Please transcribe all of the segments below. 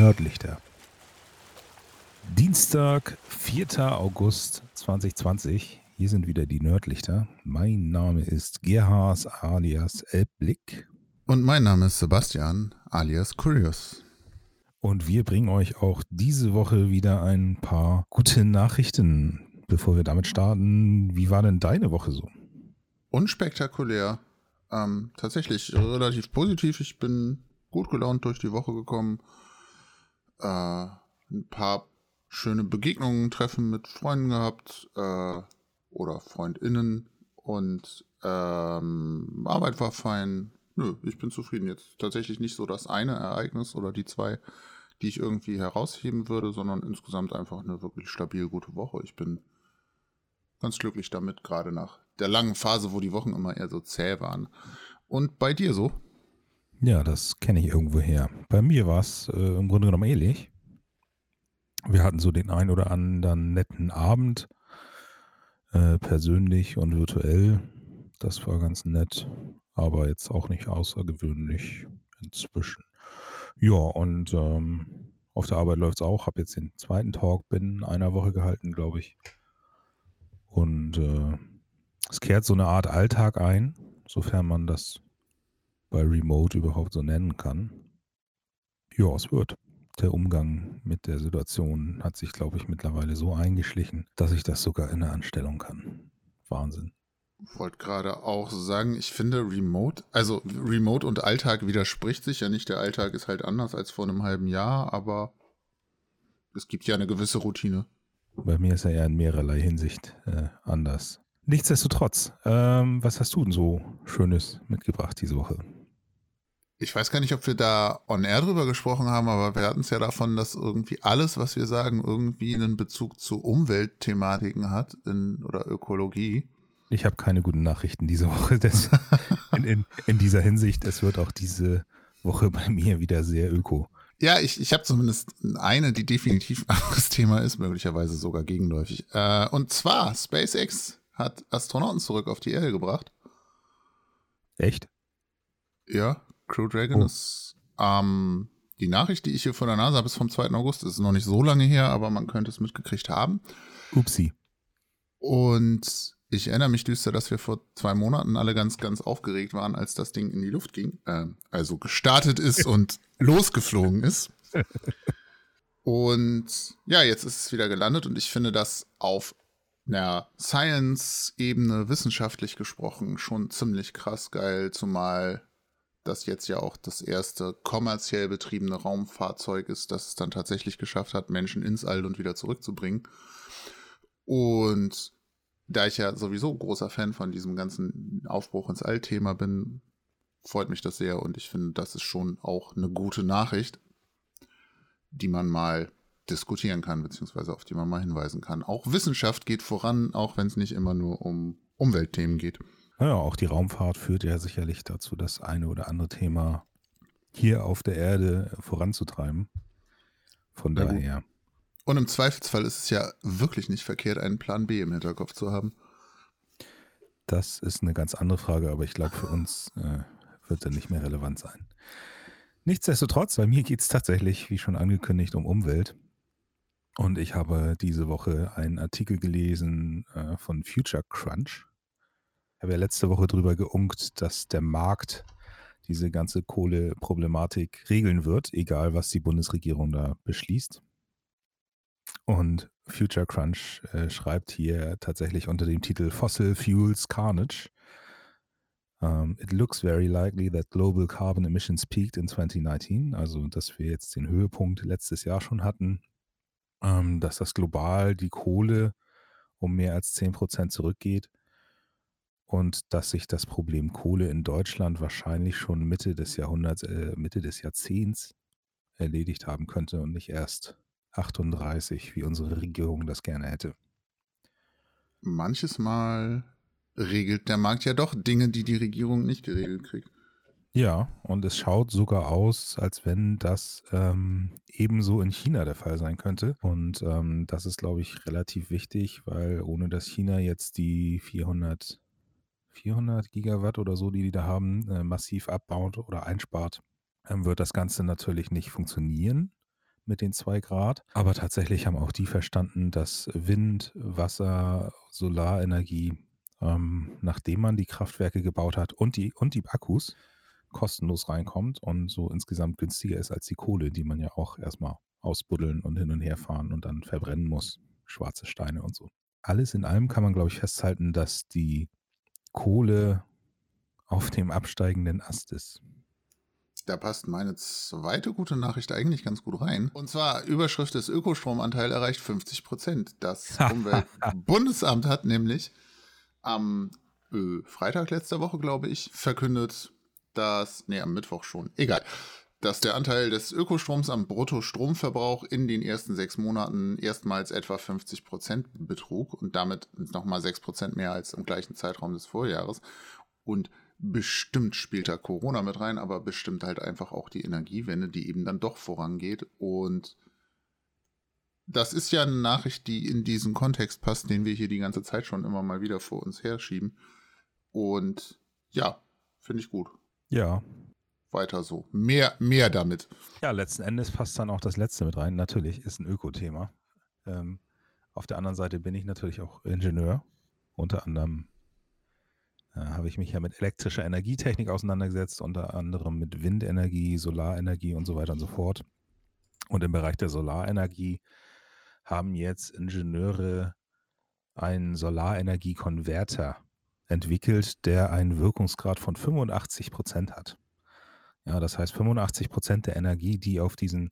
Nördlichter. Dienstag, 4. August 2020. Hier sind wieder die Nördlichter. Mein Name ist Gerhard alias Elbblick. Und mein Name ist Sebastian alias Curious. Und wir bringen euch auch diese Woche wieder ein paar gute Nachrichten. Bevor wir damit starten, wie war denn deine Woche so? Unspektakulär. Ähm, tatsächlich relativ positiv. Ich bin gut gelaunt durch die Woche gekommen. Äh, ein paar schöne Begegnungen, Treffen mit Freunden gehabt äh, oder FreundInnen und ähm, Arbeit war fein. Nö, ich bin zufrieden. Jetzt tatsächlich nicht so das eine Ereignis oder die zwei, die ich irgendwie herausheben würde, sondern insgesamt einfach eine wirklich stabil gute Woche. Ich bin ganz glücklich damit, gerade nach der langen Phase, wo die Wochen immer eher so zäh waren. Und bei dir so? Ja, das kenne ich irgendwo her. Bei mir war es äh, im Grunde genommen ähnlich. Wir hatten so den ein oder anderen netten Abend, äh, persönlich und virtuell. Das war ganz nett, aber jetzt auch nicht außergewöhnlich inzwischen. Ja, und ähm, auf der Arbeit läuft es auch. Habe jetzt den zweiten Talk binnen einer Woche gehalten, glaube ich. Und äh, es kehrt so eine Art Alltag ein, sofern man das bei Remote überhaupt so nennen kann. Ja, es wird der Umgang mit der Situation hat sich, glaube ich, mittlerweile so eingeschlichen, dass ich das sogar in der Anstellung kann. Wahnsinn. Ich wollte gerade auch sagen, ich finde Remote, also Remote und Alltag widerspricht sich ja nicht. Der Alltag ist halt anders als vor einem halben Jahr, aber es gibt ja eine gewisse Routine. Bei mir ist er ja in mehrerlei Hinsicht äh, anders. Nichtsdestotrotz, ähm, was hast du denn so Schönes mitgebracht diese Woche? Ich weiß gar nicht, ob wir da on air drüber gesprochen haben, aber wir hatten es ja davon, dass irgendwie alles, was wir sagen, irgendwie einen Bezug zu Umweltthematiken hat in, oder Ökologie. Ich habe keine guten Nachrichten diese Woche. Das, in, in, in, dieser Hinsicht, es wird auch diese Woche bei mir wieder sehr öko. Ja, ich, ich habe zumindest eine, die definitiv ein anderes Thema ist, möglicherweise sogar gegenläufig. Äh, und zwar, SpaceX hat Astronauten zurück auf die Erde gebracht. Echt? Ja, Crew Dragon oh. ist ähm, die Nachricht, die ich hier von der NASA habe, ist vom 2. August. Das ist noch nicht so lange her, aber man könnte es mitgekriegt haben. Upsi. Und ich erinnere mich düster, dass wir vor zwei Monaten alle ganz, ganz aufgeregt waren, als das Ding in die Luft ging. Äh, also gestartet ist und losgeflogen ist. Und ja, jetzt ist es wieder gelandet und ich finde das auf einer Science-Ebene, wissenschaftlich gesprochen, schon ziemlich krass geil, zumal das jetzt ja auch das erste kommerziell betriebene Raumfahrzeug ist, das es dann tatsächlich geschafft hat, Menschen ins All und wieder zurückzubringen. Und da ich ja sowieso großer Fan von diesem ganzen Aufbruch ins All-Thema bin, freut mich das sehr und ich finde, das ist schon auch eine gute Nachricht, die man mal diskutieren kann, beziehungsweise auf die man mal hinweisen kann. Auch Wissenschaft geht voran, auch wenn es nicht immer nur um Umweltthemen geht. Ja, auch die Raumfahrt führt ja sicherlich dazu, das eine oder andere Thema hier auf der Erde voranzutreiben. Von ja, daher. Und im Zweifelsfall ist es ja wirklich nicht verkehrt, einen Plan B im Hinterkopf zu haben. Das ist eine ganz andere Frage, aber ich glaube, für uns äh, wird er nicht mehr relevant sein. Nichtsdestotrotz, bei mir geht es tatsächlich, wie schon angekündigt, um Umwelt. Und ich habe diese Woche einen Artikel gelesen äh, von Future Crunch habe ja letzte Woche drüber geunkt, dass der Markt diese ganze Kohleproblematik regeln wird, egal was die Bundesregierung da beschließt. Und Future Crunch äh, schreibt hier tatsächlich unter dem Titel Fossil Fuels Carnage. Um, ähm, it looks very likely that global carbon emissions peaked in 2019, also dass wir jetzt den Höhepunkt letztes Jahr schon hatten, um, ähm, dass das global die Kohle um mehr als 10% zurückgeht und dass sich das Problem Kohle in Deutschland wahrscheinlich schon Mitte des Jahrhunderts, äh, Mitte des Jahrzehnts erledigt haben könnte und nicht erst 38, wie unsere Regierung das gerne hätte. Manches Mal regelt der Markt ja doch Dinge, die die Regierung nicht geregelt kriegt. Ja, und es schaut sogar aus, als wenn das ähm, ebenso in China der Fall sein könnte. Und ähm, das ist, glaube ich, relativ wichtig, weil ohne dass China jetzt die 400 400 Gigawatt oder so, die die da haben, äh, massiv abbaut oder einspart, ähm, wird das Ganze natürlich nicht funktionieren mit den zwei Grad. Aber tatsächlich haben auch die verstanden, dass Wind, Wasser, Solarenergie, ähm, nachdem man die Kraftwerke gebaut hat und die, und die Akkus, kostenlos reinkommt und so insgesamt günstiger ist als die Kohle, die man ja auch erstmal ausbuddeln und hin und her fahren und dann verbrennen muss. Schwarze Steine und so. Alles in allem kann man, glaube ich, festhalten, dass die Kohle auf dem absteigenden Ast ist. Da passt meine zweite gute Nachricht eigentlich ganz gut rein. Und zwar Überschrift des Ökostromanteil erreicht 50 Prozent. Das Umweltbundesamt hat nämlich am äh, Freitag letzter Woche, glaube ich, verkündet, dass, nee, am Mittwoch schon, egal, dass der Anteil des Ökostroms am Bruttostromverbrauch in den ersten sechs Monaten erstmals etwa 50 Prozent betrug und damit nochmal sechs Prozent mehr als im gleichen Zeitraum des Vorjahres. Und bestimmt spielt da Corona mit rein, aber bestimmt halt einfach auch die Energiewende, die eben dann doch vorangeht. Und das ist ja eine Nachricht, die in diesen Kontext passt, den wir hier die ganze Zeit schon immer mal wieder vor uns herschieben. Und ja, finde ich gut. Ja. Weiter so. Mehr, mehr damit. Ja, letzten Endes passt dann auch das letzte mit rein. Natürlich ist ein Öko-Thema. Ähm, auf der anderen Seite bin ich natürlich auch Ingenieur. Unter anderem äh, habe ich mich ja mit elektrischer Energietechnik auseinandergesetzt, unter anderem mit Windenergie, Solarenergie und so weiter und so fort. Und im Bereich der Solarenergie haben jetzt Ingenieure einen Solarenergiekonverter entwickelt, der einen Wirkungsgrad von 85 Prozent hat. Ja, das heißt, 85 Prozent der Energie, die auf diesen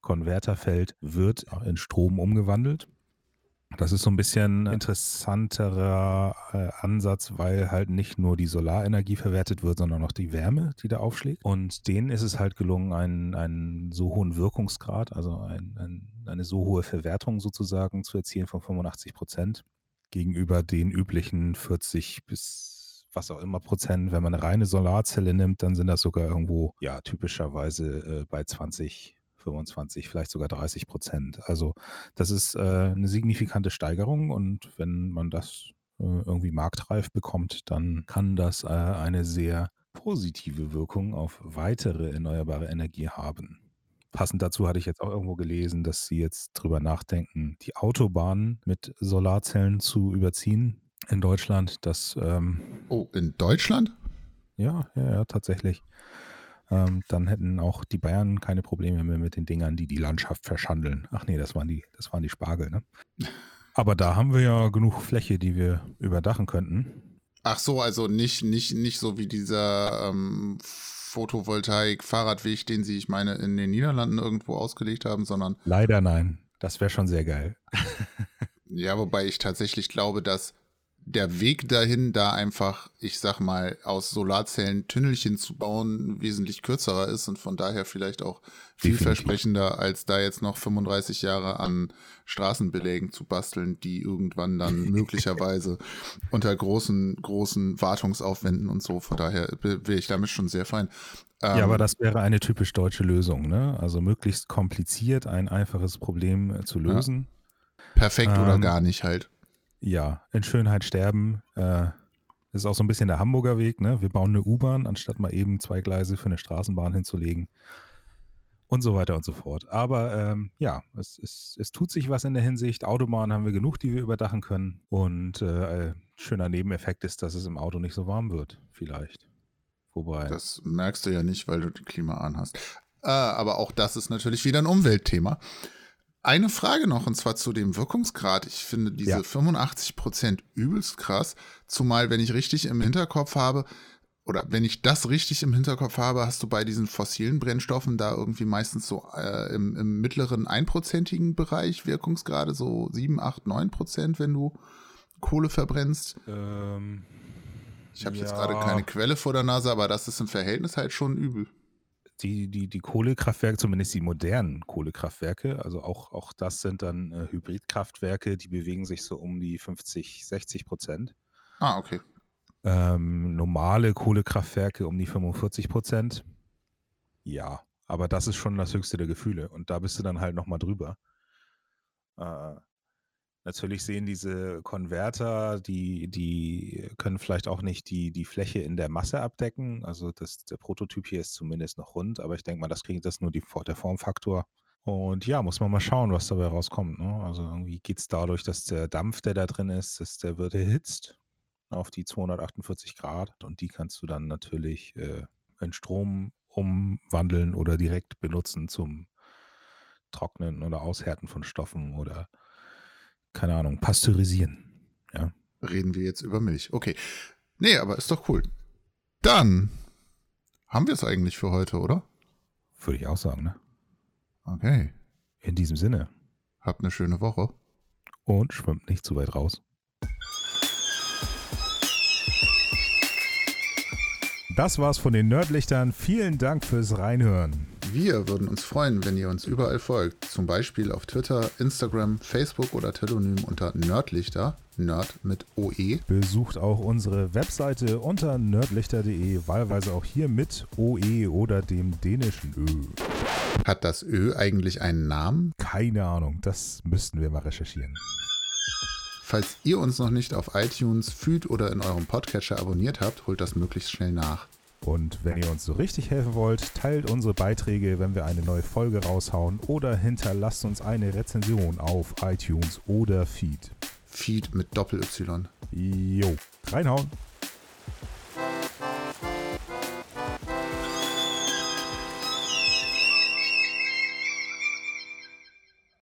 Konverter fällt, wird in Strom umgewandelt. Das ist so ein bisschen interessanterer äh, Ansatz, weil halt nicht nur die Solarenergie verwertet wird, sondern auch die Wärme, die da aufschlägt. Und denen ist es halt gelungen, einen, einen so hohen Wirkungsgrad, also ein, ein, eine so hohe Verwertung sozusagen zu erzielen von 85 Prozent gegenüber den üblichen 40 bis was auch immer Prozent. Wenn man eine reine Solarzelle nimmt, dann sind das sogar irgendwo, ja, typischerweise äh, bei 20, 25, vielleicht sogar 30 Prozent. Also das ist äh, eine signifikante Steigerung und wenn man das äh, irgendwie marktreif bekommt, dann kann das äh, eine sehr positive Wirkung auf weitere erneuerbare Energie haben. Passend dazu hatte ich jetzt auch irgendwo gelesen, dass sie jetzt drüber nachdenken, die Autobahnen mit Solarzellen zu überziehen in Deutschland. Das, ähm, oh, in Deutschland? Ja, ja, ja, tatsächlich. Ähm, dann hätten auch die Bayern keine Probleme mehr mit den Dingern, die die Landschaft verschandeln. Ach nee, das waren die, das waren die Spargel, ne? Aber da haben wir ja genug Fläche, die wir überdachen könnten. Ach so, also nicht, nicht, nicht so wie dieser ähm, Photovoltaik-Fahrradweg, den sie, ich meine, in den Niederlanden irgendwo ausgelegt haben, sondern. Leider nein. Das wäre schon sehr geil. ja, wobei ich tatsächlich glaube, dass der Weg dahin, da einfach, ich sag mal, aus Solarzellen Tünnelchen zu bauen, wesentlich kürzerer ist und von daher vielleicht auch vielversprechender, als da jetzt noch 35 Jahre an Straßenbelägen zu basteln, die irgendwann dann möglicherweise unter großen, großen Wartungsaufwänden und so. Von daher wäre ich damit schon sehr fein. Ähm, ja, aber das wäre eine typisch deutsche Lösung, ne? Also möglichst kompliziert ein einfaches Problem äh, zu lösen. Ja. Perfekt ähm, oder gar nicht halt. Ja, in Schönheit sterben. Äh, das ist auch so ein bisschen der Hamburger Weg. Ne? Wir bauen eine U-Bahn, anstatt mal eben zwei Gleise für eine Straßenbahn hinzulegen. Und so weiter und so fort. Aber ähm, ja, es, es, es tut sich was in der Hinsicht. Autobahnen haben wir genug, die wir überdachen können. Und äh, schöner Nebeneffekt ist, dass es im Auto nicht so warm wird, vielleicht. Wobei. Das merkst du ja nicht, weil du die Klima anhast. Äh, aber auch das ist natürlich wieder ein Umweltthema. Eine Frage noch, und zwar zu dem Wirkungsgrad. Ich finde diese ja. 85 Prozent übelst krass, zumal wenn ich richtig im Hinterkopf habe, oder wenn ich das richtig im Hinterkopf habe, hast du bei diesen fossilen Brennstoffen da irgendwie meistens so äh, im, im, mittleren einprozentigen Bereich Wirkungsgrade, so 7, 8, 9 Prozent, wenn du Kohle verbrennst. Ähm, ich habe ja. jetzt gerade keine Quelle vor der Nase, aber das ist im Verhältnis halt schon übel die, die, die Kohlekraftwerke, zumindest die modernen Kohlekraftwerke, also auch, auch das sind dann äh, Hybridkraftwerke, die bewegen sich so um die 50, 60 Prozent. Ah, okay. Ähm, normale Kohlekraftwerke um die 45 Prozent. Ja, aber das ist schon das höchste der Gefühle und da bist du dann halt nochmal drüber. Äh, Natürlich sehen diese Konverter, die, die können vielleicht auch nicht die, die Fläche in der Masse abdecken. Also das, der Prototyp hier ist zumindest noch rund, aber ich denke mal, das kriegt das nur die, der Formfaktor. Und ja, muss man mal schauen, was dabei rauskommt. Ne? Also irgendwie geht es dadurch, dass der Dampf, der da drin ist, dass der wird erhitzt auf die 248 Grad und die kannst du dann natürlich äh, in Strom umwandeln oder direkt benutzen zum Trocknen oder Aushärten von Stoffen oder keine Ahnung, pasteurisieren. Ja. Reden wir jetzt über Milch. Okay. Nee, aber ist doch cool. Dann haben wir es eigentlich für heute, oder? Würde ich auch sagen, ne? Okay. In diesem Sinne. Habt eine schöne Woche. Und schwimmt nicht zu weit raus. Das war's von den Nerdlichtern. Vielen Dank fürs Reinhören. Wir würden uns freuen, wenn ihr uns überall folgt. Zum Beispiel auf Twitter, Instagram, Facebook oder Telonym unter Nerdlichter. Nerd mit OE. Besucht auch unsere Webseite unter nerdlichter.de, wahlweise auch hier mit OE oder dem dänischen Ö. Hat das Ö eigentlich einen Namen? Keine Ahnung, das müssten wir mal recherchieren. Falls ihr uns noch nicht auf iTunes, Feed oder in eurem Podcatcher abonniert habt, holt das möglichst schnell nach. Und wenn ihr uns so richtig helfen wollt, teilt unsere Beiträge, wenn wir eine neue Folge raushauen oder hinterlasst uns eine Rezension auf iTunes oder Feed. Feed mit Doppel-Y. Jo, reinhauen.